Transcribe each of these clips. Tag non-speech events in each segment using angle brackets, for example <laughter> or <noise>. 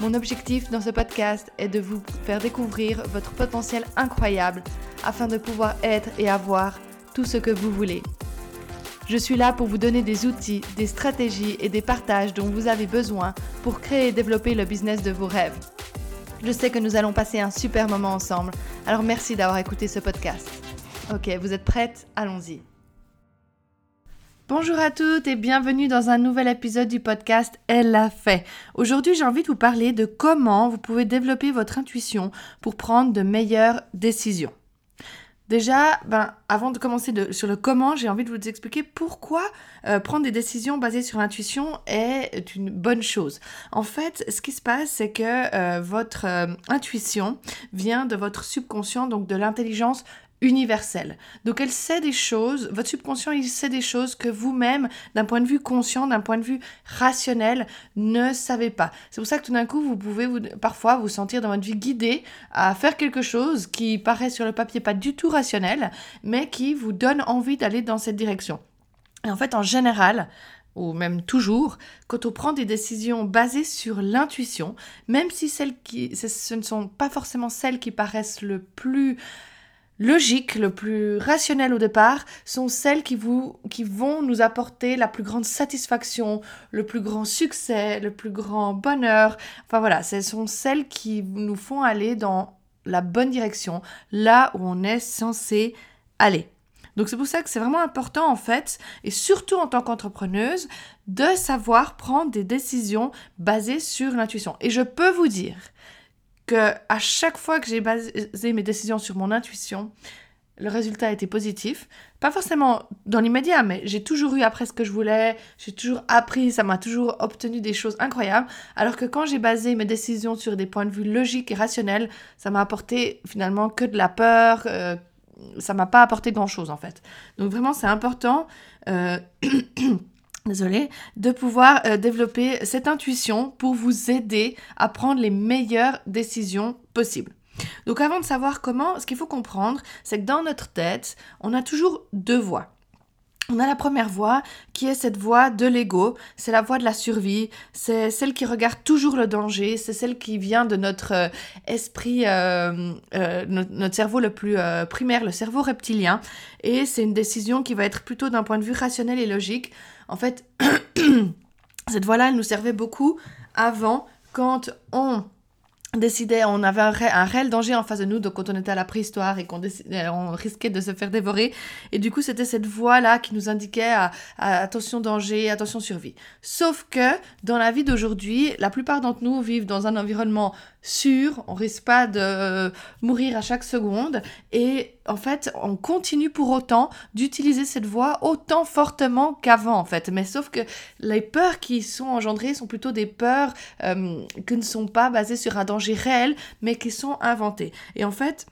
Mon objectif dans ce podcast est de vous faire découvrir votre potentiel incroyable afin de pouvoir être et avoir tout ce que vous voulez. Je suis là pour vous donner des outils, des stratégies et des partages dont vous avez besoin pour créer et développer le business de vos rêves. Je sais que nous allons passer un super moment ensemble, alors merci d'avoir écouté ce podcast. Ok, vous êtes prêtes? Allons-y. Bonjour à toutes et bienvenue dans un nouvel épisode du podcast Elle l'a fait. Aujourd'hui, j'ai envie de vous parler de comment vous pouvez développer votre intuition pour prendre de meilleures décisions. Déjà, ben, avant de commencer sur le comment, j'ai envie de vous expliquer pourquoi euh, prendre des décisions basées sur l'intuition est une bonne chose. En fait, ce qui se passe, c'est que euh, votre euh, intuition vient de votre subconscient, donc de l'intelligence universelle. Donc elle sait des choses, votre subconscient il sait des choses que vous-même, d'un point de vue conscient, d'un point de vue rationnel, ne savez pas. C'est pour ça que tout d'un coup, vous pouvez parfois vous sentir dans votre vie guidé à faire quelque chose qui paraît sur le papier pas du tout rationnel, mais qui vous donne envie d'aller dans cette direction. Et en fait, en général, ou même toujours, quand on prend des décisions basées sur l'intuition, même si celles qui, ce ne sont pas forcément celles qui paraissent le plus logiques, le plus rationnel au départ, sont celles qui, vous, qui vont nous apporter la plus grande satisfaction, le plus grand succès, le plus grand bonheur. Enfin voilà, ce sont celles qui nous font aller dans la bonne direction, là où on est censé aller. Donc c'est pour ça que c'est vraiment important en fait, et surtout en tant qu'entrepreneuse, de savoir prendre des décisions basées sur l'intuition. Et je peux vous dire que à chaque fois que j'ai basé mes décisions sur mon intuition, le résultat a été positif. Pas forcément dans l'immédiat, mais j'ai toujours eu après ce que je voulais, j'ai toujours appris, ça m'a toujours obtenu des choses incroyables. Alors que quand j'ai basé mes décisions sur des points de vue logiques et rationnels, ça m'a apporté finalement que de la peur, euh, ça m'a pas apporté grand-chose en fait. Donc vraiment, c'est important. Euh, <clears throat> désolé, de pouvoir euh, développer cette intuition pour vous aider à prendre les meilleures décisions possibles. Donc avant de savoir comment, ce qu'il faut comprendre, c'est que dans notre tête, on a toujours deux voix. On a la première voix qui est cette voix de l'ego, c'est la voix de la survie, c'est celle qui regarde toujours le danger, c'est celle qui vient de notre euh, esprit, euh, notre, cerveau le plus primaire, le cerveau reptilien, et c'est une décision qui va être plutôt d'un point de vue rationnel et logique. En fait, <clears throat> cette voie-là, elle nous servait beaucoup avant quand on décidait, on avait un, réel danger en face de nous, donc quand on était à la préhistoire et qu'on on risquait de se faire dévorer. Et du coup, c'était cette voie-là qui nous indiquait à, attention danger, attention survie. Sauf que dans la vie d'aujourd'hui, la plupart d'entre nous vivent dans un environnement sûr, on risque pas de mourir à chaque seconde et en fait, on continue pour autant d'utiliser cette voie autant fortement qu'avant en fait. Mais sauf que les peurs qui sont engendrées sont plutôt des peurs euh, qui ne sont pas basées sur un danger réel, mais qui sont inventées. Et en fait,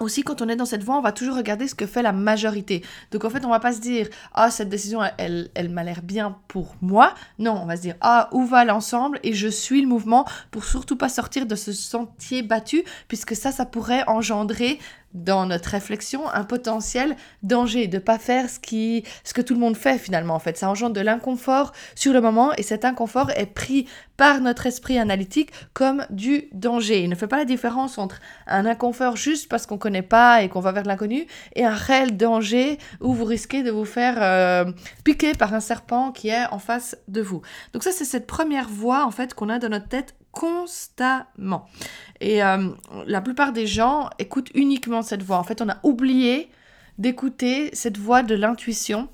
aussi quand on est dans cette voie, on va toujours regarder ce que fait la majorité. Donc en fait, on va pas se dire ah cette décision elle elle, m'a l'air bien pour moi. Non, on va se dire ah où va l'ensemble et je suis le mouvement pour surtout pas sortir de ce sentier battu puisque ça ça pourrait engendrer dans notre réflexion un potentiel danger de pas faire ce qui ce que tout le monde fait finalement en fait. Ça engendre de l'inconfort sur le moment et cet inconfort est pris par notre esprit analytique comme du danger. Il ne fait pas la différence entre un inconfort juste parce qu'on connaît pas et qu'on va vers l'inconnu et un réel danger où vous risquez de vous faire euh, piquer par un serpent qui est en face de vous. Donc ça c'est cette première voie en fait qu'on a dans notre tête constamment. Et euh, la plupart des gens écoutent uniquement cette voix. En fait, on a oublié d'écouter cette voix de l'intuition.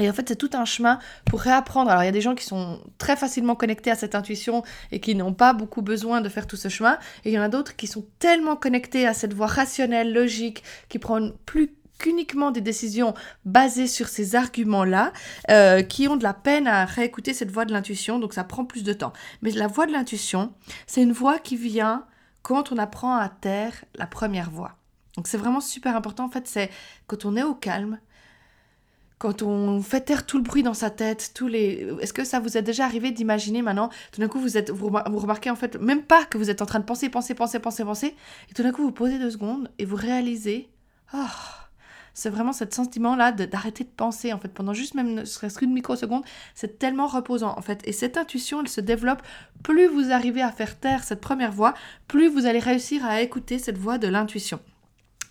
Et en fait, c'est tout un chemin pour réapprendre. Alors, il y a des gens qui sont très facilement connectés à cette intuition et qui n'ont pas beaucoup besoin de faire tout ce chemin. Et il y en a d'autres qui sont tellement connectés à cette voix rationnelle, logique, qui prennent plus qu'uniquement des décisions basées sur ces arguments-là, euh, qui ont de la peine à réécouter cette voix de l'intuition, donc ça prend plus de temps. Mais la voix de l'intuition, c'est une voix qui vient quand on apprend à taire la première voix. Donc c'est vraiment super important. En fait, c'est quand on est au calme, quand on fait taire tout le bruit dans sa tête, tous les... Est-ce que ça vous est déjà arrivé d'imaginer maintenant, tout d'un coup vous êtes, vous remarquez en fait même pas que vous êtes en train de penser, penser, penser, penser, penser, et tout d'un coup vous posez deux secondes et vous réalisez, oh, c'est vraiment ce sentiment-là d'arrêter de penser en fait pendant juste même ne serait-ce qu'une microseconde, c'est tellement reposant en fait. Et cette intuition, elle se développe plus vous arrivez à faire taire cette première voix, plus vous allez réussir à écouter cette voix de l'intuition.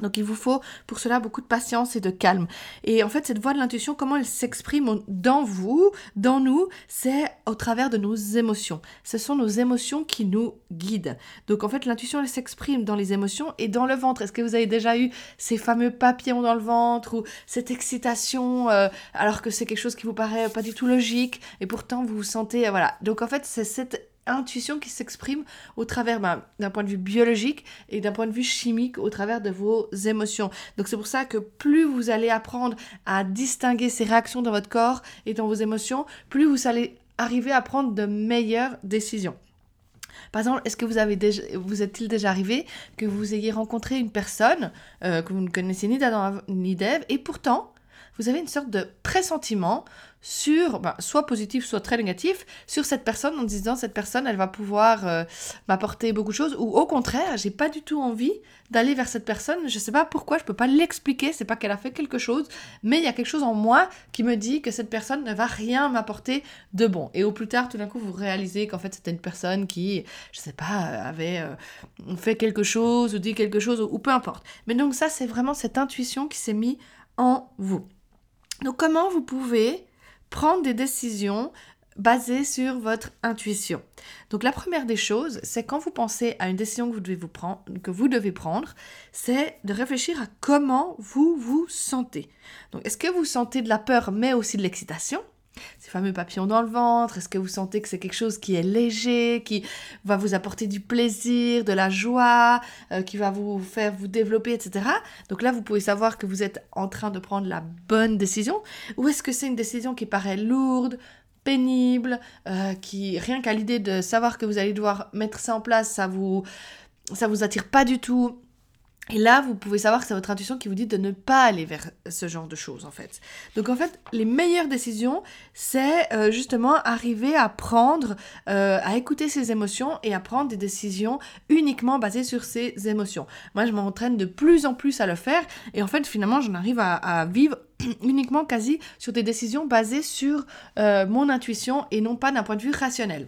Donc il vous faut pour cela beaucoup de patience et de calme. Et en fait, cette voix de l'intuition, comment elle s'exprime dans vous, dans nous, c'est au travers de nos émotions. Ce sont nos émotions qui nous guident. Donc en fait, l'intuition, elle s'exprime dans les émotions et dans le ventre. Est-ce que vous avez déjà eu ces fameux papillons dans le ventre ou cette excitation euh, alors que c'est quelque chose qui vous paraît pas du tout logique et pourtant vous vous sentez... Euh, voilà. Donc en fait, c'est cette intuition qui s'exprime au travers ben, d'un point de vue biologique et d'un point de vue chimique au travers de vos émotions. Donc c'est pour ça que plus vous allez apprendre à distinguer ces réactions dans votre corps et dans vos émotions, plus vous allez arriver à prendre de meilleures décisions. Par exemple, est-ce que vous avez déjà, vous est-il déjà arrivé que vous ayez rencontré une personne euh, que vous ne connaissez ni d'Adam ni d'Ève et pourtant vous avez une sorte de pressentiment sur, ben, soit positif, soit très négatif, sur cette personne en disant cette personne, elle va pouvoir euh, m'apporter beaucoup de choses, ou au contraire, j'ai pas du tout envie d'aller vers cette personne, je sais pas pourquoi, je peux pas l'expliquer, c'est pas qu'elle a fait quelque chose, mais il y a quelque chose en moi qui me dit que cette personne ne va rien m'apporter de bon. Et au plus tard, tout d'un coup, vous réalisez qu'en fait, c'était une personne qui, je sais pas, avait euh, fait quelque chose, ou dit quelque chose, ou, ou peu importe. Mais donc ça, c'est vraiment cette intuition qui s'est mise en vous. Donc comment vous pouvez prendre des décisions basées sur votre intuition. Donc la première des choses, c'est quand vous pensez à une décision que vous devez, vous prendre, que vous devez prendre, c'est de réfléchir à comment vous vous sentez. Donc est-ce que vous sentez de la peur mais aussi de l'excitation? Fameux papillons dans le ventre? Est-ce que vous sentez que c'est quelque chose qui est léger, qui va vous apporter du plaisir, de la joie, euh, qui va vous faire vous développer, etc. Donc là, vous pouvez savoir que vous êtes en train de prendre la bonne décision. Ou est-ce que c'est une décision qui paraît lourde, pénible, euh, qui rien qu'à l'idée de savoir que vous allez devoir mettre ça en place, ça vous ça vous attire pas du tout? Et là, vous pouvez savoir que c'est votre intuition qui vous dit de ne pas aller vers ce genre de choses, en fait. Donc, en fait, les meilleures décisions, c'est euh, justement arriver à prendre, euh, à écouter ses émotions et à prendre des décisions uniquement basées sur ses émotions. Moi, je m'entraîne de plus en plus à le faire et en fait, finalement, j'en arrive à, vivre <clears throat> uniquement quasi sur des décisions basées sur euh, mon intuition et non pas d'un point de vue rationnel.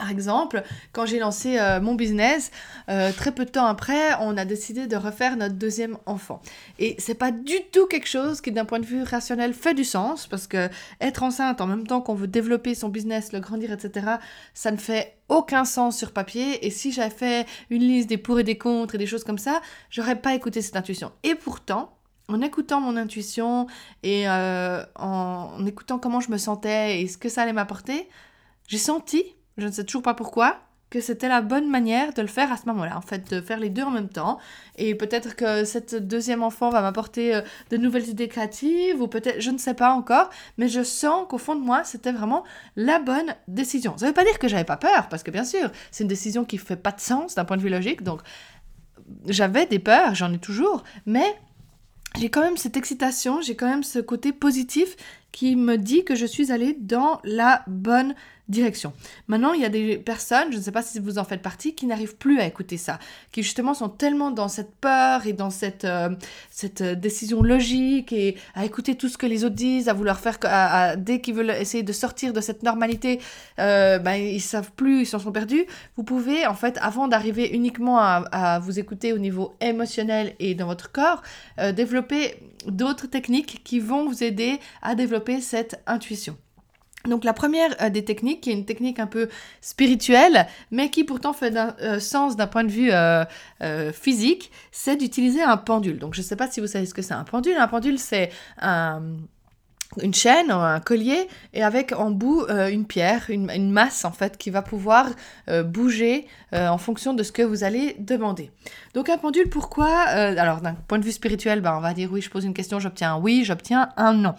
Par exemple, quand j'ai lancé euh, mon business, euh, très peu de temps après, on a décidé de refaire notre deuxième enfant. Et c'est pas du tout quelque chose qui, d'un point de vue rationnel, fait du sens, parce que être enceinte en même temps qu'on veut développer son business, le grandir, etc., ça ne fait aucun sens sur papier. Et si j'avais fait une liste des pour et des contre et des choses comme ça, j'aurais pas écouté cette intuition. Et pourtant, en écoutant mon intuition et euh, en écoutant comment je me sentais et ce que ça allait m'apporter, j'ai senti je ne sais toujours pas pourquoi, que c'était la bonne manière de le faire à ce moment-là, en fait, de faire les deux en même temps. Et peut-être que cette deuxième enfant va m'apporter euh, de nouvelles idées créatives, ou peut-être, je ne sais pas encore, mais je sens qu'au fond de moi, c'était vraiment la bonne décision. Ça ne veut pas dire que j'avais pas peur, parce que bien sûr, c'est une décision qui fait pas de sens d'un point de vue logique, donc j'avais des peurs, j'en ai toujours, mais j'ai quand même cette excitation, j'ai quand même ce côté positif qui me dit que je suis allée dans la bonne direction. Maintenant, il y a des personnes, je ne sais pas si vous en faites partie, qui n'arrivent plus à écouter ça, qui justement sont tellement dans cette peur et dans cette, euh, cette euh, décision logique et à écouter tout ce que les autres disent, à vouloir faire, dès qu'ils veulent essayer de sortir de cette normalité, euh, ben, ils savent plus, ils s'en sont perdus. Vous pouvez, en fait, avant d'arriver uniquement à, vous écouter au niveau émotionnel et dans votre corps, euh, développer d'autres techniques qui vont vous aider à développer cette intuition. Donc la première euh, des techniques, qui est une technique un peu spirituelle, mais qui pourtant fait euh, sens d'un point de vue euh, physique, c'est d'utiliser un pendule. Donc je ne sais pas si vous savez ce que c'est un pendule. Un pendule, c'est un une chaîne, un collier, et avec en bout euh, une pierre, une, masse en fait, qui va pouvoir euh, bouger euh, en fonction de ce que vous allez demander. Donc un pendule, pourquoi Alors d'un point de vue spirituel, ben, on va dire oui, je pose une question, j'obtiens un oui, j'obtiens un non.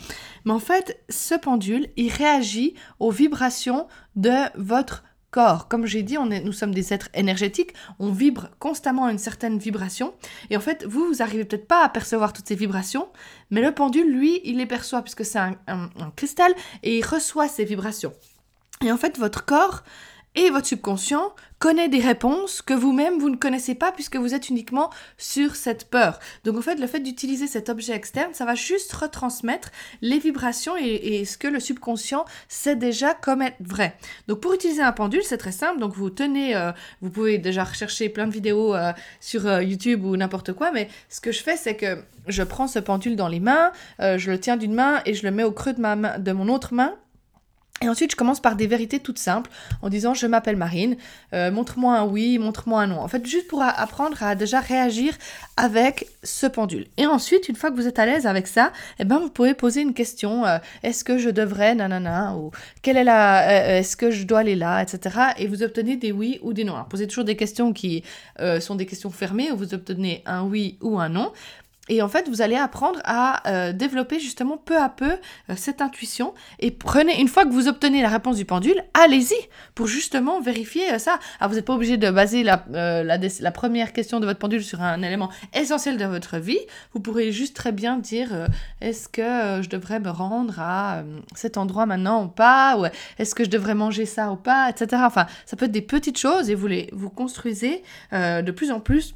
Mais en fait, ce pendule, il réagit aux vibrations de votre corps. Comme j'ai dit, nous sommes des êtres énergétiques, on vibre constamment à une certaine vibration. Et en fait, vous, vous arrivez peut-être pas à percevoir toutes ces vibrations, mais le pendule, lui, il les perçoit puisque c'est un, un cristal et il reçoit ces vibrations. Et en fait, votre corps et votre subconscient connaît des réponses que vous-même vous ne connaissez pas puisque vous êtes uniquement sur cette peur. Donc en fait, le fait d'utiliser cet objet externe, ça va juste retransmettre les vibrations et, ce que le subconscient sait déjà comme être vrai. Donc pour utiliser un pendule, c'est très simple. Donc vous tenez, euh, vous pouvez déjà rechercher plein de vidéos euh, sur euh, YouTube ou n'importe quoi, mais ce que je fais, c'est que je prends ce pendule dans les mains, je le tiens d'une main et je le mets au creux de ma main, de mon autre main et ensuite, je commence par des vérités toutes simples en disant je m'appelle Marine, euh, montre-moi un oui, montre-moi un non. En fait, juste pour apprendre à déjà réagir avec ce pendule. Et ensuite, une fois que vous êtes à l'aise avec ça, eh ben, vous pouvez poser une question euh, est-ce que je devrais, nanana, ou quelle est la, euh, est-ce que je dois aller là, etc. Et vous obtenez des oui ou des non. Alors, posez toujours des questions qui sont des questions fermées où vous obtenez un oui ou un non. Et en fait, vous allez apprendre à euh, développer justement peu à peu euh, cette intuition. Et prenez, une fois que vous obtenez la réponse du pendule, allez-y pour justement vérifier euh, ça. Alors, vous n'êtes pas obligé de baser la, la, première question de votre pendule sur un élément essentiel de votre vie. Vous pourrez juste très bien dire est-ce que je devrais me rendre à cet endroit maintenant ou pas? Ou est-ce que je devrais manger ça ou pas? Etc. Enfin, ça peut être des petites choses et vous les vous construisez de plus en plus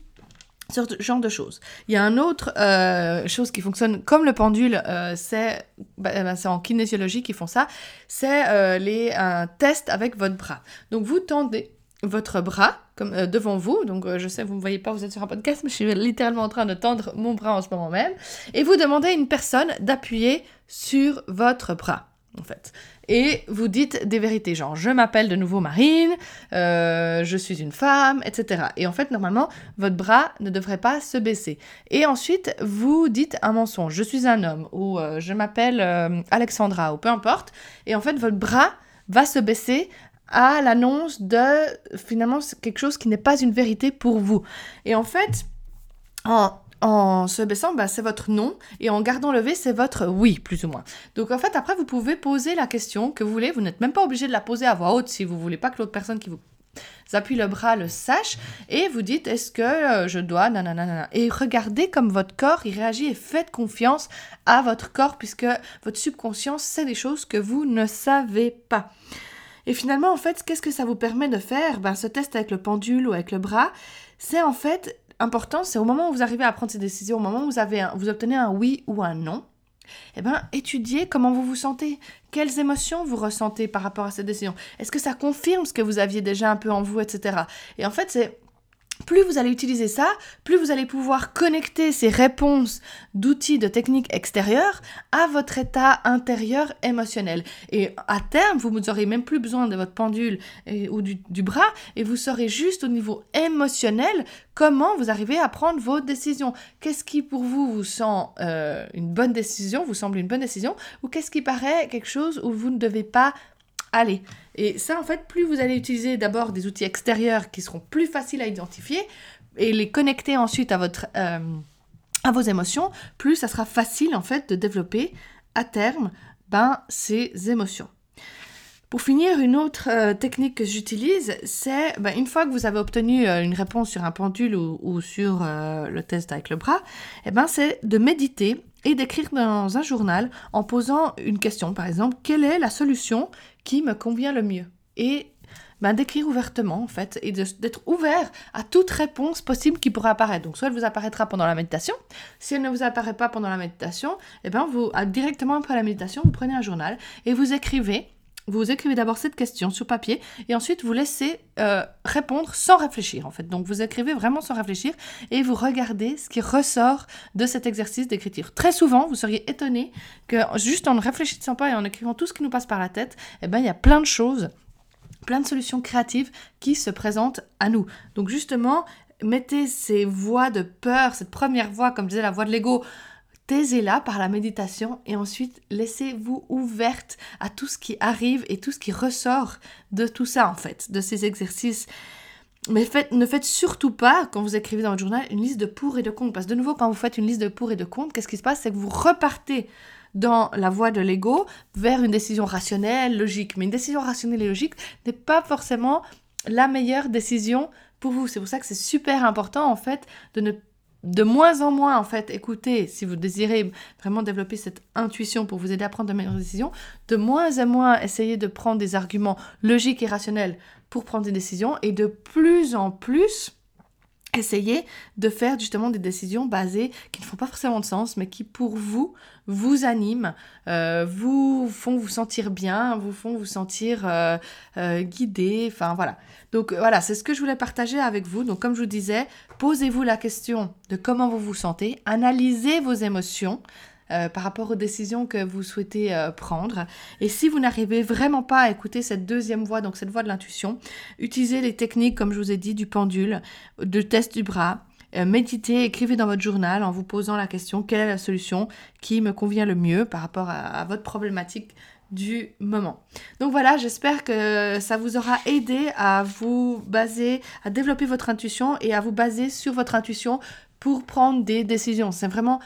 ce genre de choses. Il y a un autre euh, chose qui fonctionne comme le pendule, euh, c'est bah, eh ben, en kinésiologie qu'ils font ça, c'est euh, les un test avec votre bras. Donc vous tendez votre bras comme devant vous, donc je sais vous ne me voyez pas, vous êtes sur un podcast, mais je suis littéralement en train de tendre mon bras en ce moment même, et vous demandez à une personne d'appuyer sur votre bras en fait et vous dites des vérités, genre je m'appelle de nouveau Marine, euh, je suis une femme, etc. Et en fait, normalement, votre bras ne devrait pas se baisser. Et ensuite, vous dites un mensonge, je suis un homme, ou euh, je m'appelle euh, Alexandra, ou peu importe. Et en fait, votre bras va se baisser à l'annonce de finalement quelque chose qui n'est pas une vérité pour vous. Et en fait, en en se baissant, bah, c'est votre non, et en gardant le c'est votre oui, plus ou moins. Donc en fait, après, vous pouvez poser la question que vous voulez, vous n'êtes même pas obligé de la poser à voix haute si vous voulez pas que l'autre personne qui vous appuie le bras le sache, et vous dites, est-ce que euh, je dois, nanana, et regardez comme votre corps, réagit, et faites confiance à votre corps, puisque votre subconscience sait des choses que vous ne savez pas. Et finalement, en fait, qu'est-ce que ça vous permet de faire? Ben, Ce test avec le pendule ou avec le bras, c'est en fait important, c'est au moment où vous arrivez à prendre ces décisions, au moment où vous, avez vous obtenez un oui ou un non, eh bien, étudiez comment vous vous sentez, quelles émotions vous ressentez par rapport à cette décision? Est-ce que ça confirme ce que vous aviez déjà un peu en vous, etc. Et en fait, c'est plus vous allez utiliser ça, plus vous allez pouvoir connecter ces réponses d'outils, de techniques extérieures à votre état intérieur émotionnel. Et à terme, vous n'aurez même plus besoin de votre pendule ou du, bras, et vous saurez juste au niveau émotionnel comment vous arrivez à prendre vos décisions. Qu'est-ce qui pour vous vous sent euh, une bonne décision, vous semble une bonne décision, ou qu'est-ce qui paraît quelque chose où vous ne devez pas aller. Et ça, en fait, plus vous allez utiliser d'abord des outils extérieurs qui seront plus faciles à identifier et les connecter ensuite à, votre, euh, à vos émotions, plus ça sera facile, en fait, de développer à terme ben, ces émotions. Pour finir, une autre euh, technique que j'utilise, c'est ben, une fois que vous avez obtenu euh, une réponse sur un pendule ou, sur le test avec le bras, eh ben, c'est de méditer et d'écrire dans un journal en posant une question, par exemple, quelle est la solution qui me convient le mieux? Et ben, d'écrire ouvertement, en fait, et d'être ouvert à toute réponse possible qui pourrait apparaître. Donc, soit elle vous apparaîtra pendant la méditation. Si elle ne vous apparaît pas pendant la méditation, eh ben, vous, directement après la méditation, vous prenez un journal et vous écrivez vous écrivez d'abord cette question sur papier et ensuite vous laissez euh, répondre sans réfléchir en fait. Donc vous écrivez vraiment sans réfléchir et vous regardez ce qui ressort de cet exercice d'écriture. Très souvent, vous seriez étonné que juste en ne réfléchissant pas et en écrivant tout ce qui nous passe par la tête, eh ben il y a plein de choses, plein de solutions créatives qui se présentent à nous. Donc justement, mettez ces voix de peur, cette première voix, comme disait la voix de l'ego, taisez-la par la méditation et ensuite laissez-vous ouverte à tout ce qui arrive et tout ce qui ressort de tout ça en fait, de ces exercices. Mais ne faites surtout pas, quand vous écrivez dans votre journal, une liste de pour et de contre. Parce que de nouveau, quand vous faites une liste de pour et de contre, qu'est-ce qui se passe? C'est que vous repartez dans la voie de l'ego vers une décision rationnelle, logique. Mais une décision rationnelle et logique n'est pas forcément la meilleure décision pour vous. C'est pour ça que c'est super important en fait de ne de moins en moins en fait écouter si vous désirez vraiment développer cette intuition pour vous aider à prendre de meilleures décisions, de moins en moins essayer de prendre des arguments logiques et rationnels pour prendre des décisions et de plus en plus Essayez de faire justement des décisions basées qui ne font pas forcément de sens, mais qui pour vous vous animent, euh, vous font vous sentir bien, vous font vous sentir euh, euh, guidé. Enfin voilà. Donc voilà, c'est ce que je voulais partager avec vous. Donc comme je vous disais, posez-vous la question de comment vous vous sentez, analysez vos émotions. Euh, par rapport aux décisions que vous souhaitez euh, prendre. Et si vous n'arrivez vraiment pas à écouter cette deuxième voie, donc cette voie de l'intuition, utilisez les techniques, comme je vous ai dit, du pendule, de test du bras. Euh, méditez, écrivez dans votre journal en vous posant la question quelle est la solution qui me convient le mieux par rapport à, votre problématique du moment. Donc voilà, j'espère que ça vous aura aidé à vous baser, à développer votre intuition et à vous baser sur votre intuition pour prendre des décisions. C'est vraiment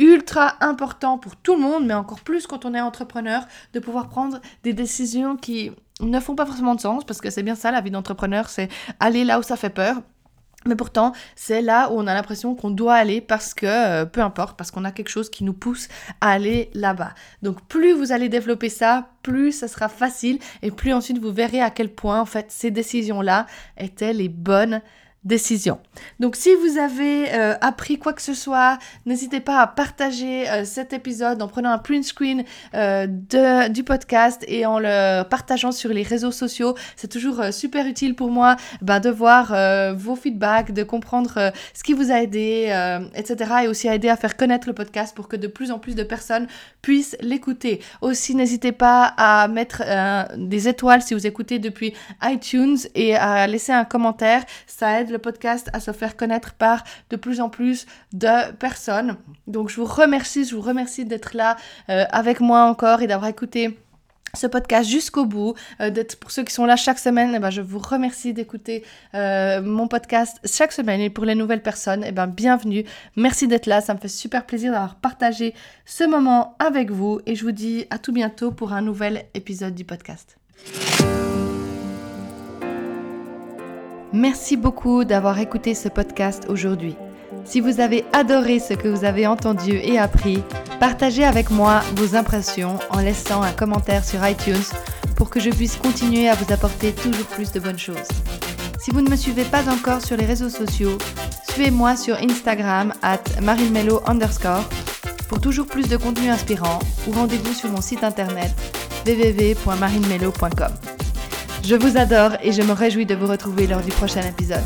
ultra important pour tout le monde, mais encore plus quand on est entrepreneur, de pouvoir prendre des décisions qui ne font pas forcément de sens, parce que c'est bien ça, la vie d'entrepreneur, c'est aller là où ça fait peur. Mais pourtant, c'est là où on a l'impression qu'on doit aller parce que, euh, peu importe, parce qu'on a quelque chose qui nous pousse à aller là-bas. Donc plus vous allez développer ça, plus ça sera facile et plus ensuite vous verrez à quel point, en fait, ces décisions-là étaient les bonnes décision. Donc si vous avez euh, appris quoi que ce soit, n'hésitez pas à partager euh, cet épisode en prenant un print screen euh, du podcast et en le partageant sur les réseaux sociaux. C'est toujours super utile pour moi ben, de voir vos feedbacks, de comprendre ce qui vous a aidé, etc. Et aussi à aider à faire connaître le podcast pour que de plus en plus de personnes puissent l'écouter. Aussi, n'hésitez pas à mettre des étoiles si vous écoutez depuis iTunes et à laisser un commentaire. Ça aide le podcast à se faire connaître par de plus en plus de personnes. Donc je vous remercie, je vous remercie d'être là euh, avec moi encore et d'avoir écouté ce podcast jusqu'au bout, euh, d'être pour ceux qui sont là chaque semaine, eh ben, je vous remercie d'écouter euh, mon podcast chaque semaine. Et pour les nouvelles personnes, eh ben, bienvenue, merci d'être là, ça me fait super plaisir d'avoir partagé ce moment avec vous. Et je vous dis à tout bientôt pour un nouvel épisode du podcast. Merci beaucoup d'avoir écouté ce podcast aujourd'hui. Si vous avez adoré ce que vous avez entendu et appris, partagez avec moi vos impressions en laissant un commentaire sur iTunes pour que je puisse continuer à vous apporter toujours plus de bonnes choses. Si vous ne me suivez pas encore sur les réseaux sociaux, suivez-moi sur Instagram at underscore pour toujours plus de contenu inspirant ou rendez-vous sur mon site internet www.marinmelo.com. Je vous adore et je me réjouis de vous retrouver lors du prochain épisode.